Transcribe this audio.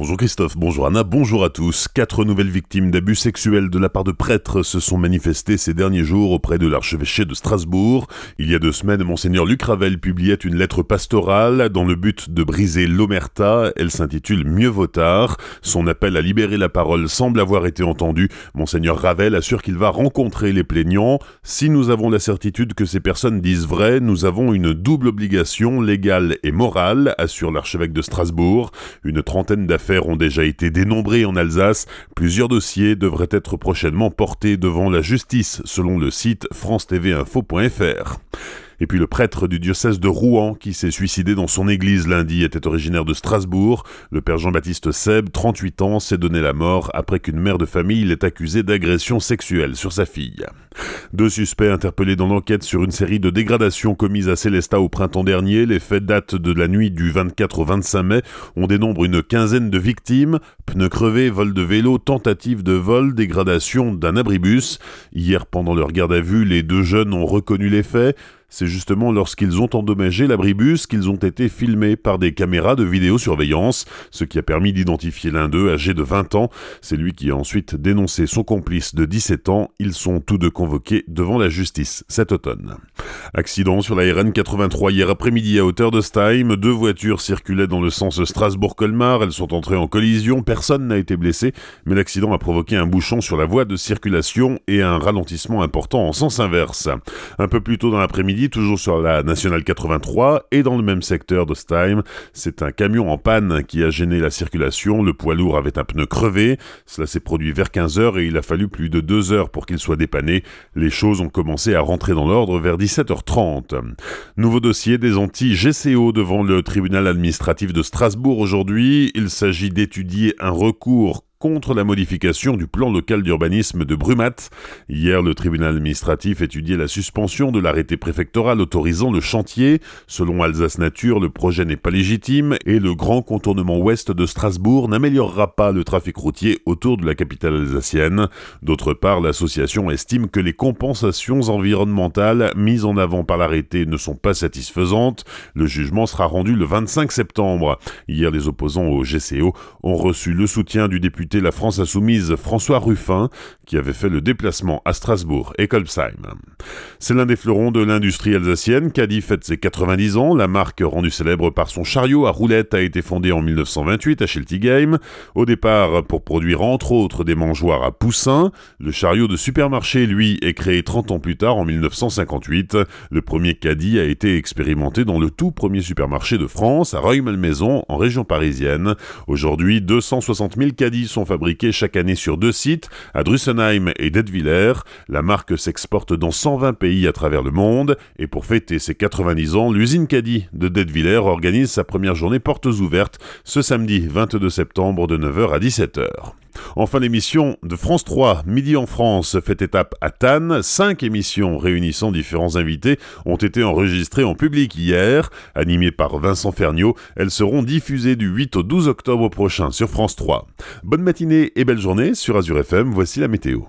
Bonjour Christophe, bonjour Anna, bonjour à tous. Quatre nouvelles victimes d'abus sexuels de la part de prêtres se sont manifestées ces derniers jours auprès de l'archevêché de Strasbourg. Il y a deux semaines, Monseigneur Luc Ravel publiait une lettre pastorale dans le but de briser l'omerta. Elle s'intitule Mieux vaut tard. Son appel à libérer la parole semble avoir été entendu. Monseigneur Ravel assure qu'il va rencontrer les plaignants. Si nous avons la certitude que ces personnes disent vrai, nous avons une double obligation légale et morale, assure l'archevêque de Strasbourg. Une trentaine ont déjà été dénombrées en Alsace. Plusieurs dossiers devraient être prochainement portés devant la justice, selon le site france-tv-info.fr. Et puis le prêtre du diocèse de Rouen qui s'est suicidé dans son église lundi était originaire de Strasbourg. Le père Jean-Baptiste Seb, 38 ans, s'est donné la mort après qu'une mère de famille l'ait accusé d'agression sexuelle sur sa fille. Deux suspects interpellés dans l'enquête sur une série de dégradations commises à Célestat au printemps dernier. Les faits datent de la nuit du 24 au 25 mai. On dénombre une quinzaine de victimes. Pneus crevés, vol de vélo, tentative de vol, dégradation d'un abribus. Hier, pendant leur garde à vue, les deux jeunes ont reconnu les faits. C'est justement lorsqu'ils ont endommagé l'abribus qu'ils ont été filmés par des caméras de vidéosurveillance, ce qui a permis d'identifier l'un d'eux âgé de 20 ans. C'est lui qui a ensuite dénoncé son complice de 17 ans. Ils sont tous deux convoqués devant la justice cet automne. Accident sur la RN 83 hier après-midi à hauteur de Stein. Deux voitures circulaient dans le sens Strasbourg-Colmar. Elles sont entrées en collision. Personne n'a été blessé, mais l'accident a provoqué un bouchon sur la voie de circulation et un ralentissement important en sens inverse. Un peu plus tôt dans l'après-midi, toujours sur la nationale 83 et dans le même secteur de Stein. C'est un camion en panne qui a gêné la circulation. Le poids lourd avait un pneu crevé. Cela s'est produit vers 15 heures et il a fallu plus de 2 heures pour qu'il soit dépanné. Les choses ont commencé à rentrer dans l'ordre vers 17h30. Nouveau dossier des anti-GCO devant le tribunal administratif de Strasbourg aujourd'hui. Il s'agit d'étudier un recours contre la modification du plan local d'urbanisme de Brumat. Hier, le tribunal administratif étudiait la suspension de l'arrêté préfectoral autorisant le chantier. Selon Alsace Nature, le projet n'est pas légitime et le grand contournement ouest de Strasbourg n'améliorera pas le trafic routier autour de la capitale alsacienne. D'autre part, l'association estime que les compensations environnementales mises en avant par l'arrêté ne sont pas satisfaisantes. Le jugement sera rendu le 25 septembre. Hier, les opposants au GCO ont reçu le soutien du député la France Insoumise François Ruffin, qui avait fait le déplacement à Strasbourg et Kolbsheim. C'est l'un des fleurons de l'industrie alsacienne. Caddy fête ses 90 ans. La marque, rendue célèbre par son chariot à roulettes, a été fondée en 1928 à Schiltigheim. Au départ, pour produire entre autres des mangeoires à poussins. Le chariot de supermarché, lui, est créé 30 ans plus tard, en 1958. Le premier Caddy a été expérimenté dans le tout premier supermarché de France, à Reuil-Malmaison, en région parisienne. Aujourd'hui, 260 000 caddies sont fabriqués chaque année sur deux sites, à Drussenheim et Detwiller. La marque s'exporte dans 120 pays à travers le monde, et pour fêter ses 90 ans, l'usine Caddy de Detwiller organise sa première journée portes ouvertes ce samedi 22 septembre de 9h à 17h. Enfin, l'émission de France 3, Midi en France, fait étape à Tannes. Cinq émissions réunissant différents invités ont été enregistrées en public hier. Animées par Vincent Ferniaud, elles seront diffusées du 8 au 12 octobre prochain sur France 3. Bonne matinée et belle journée sur Azure FM, voici la météo.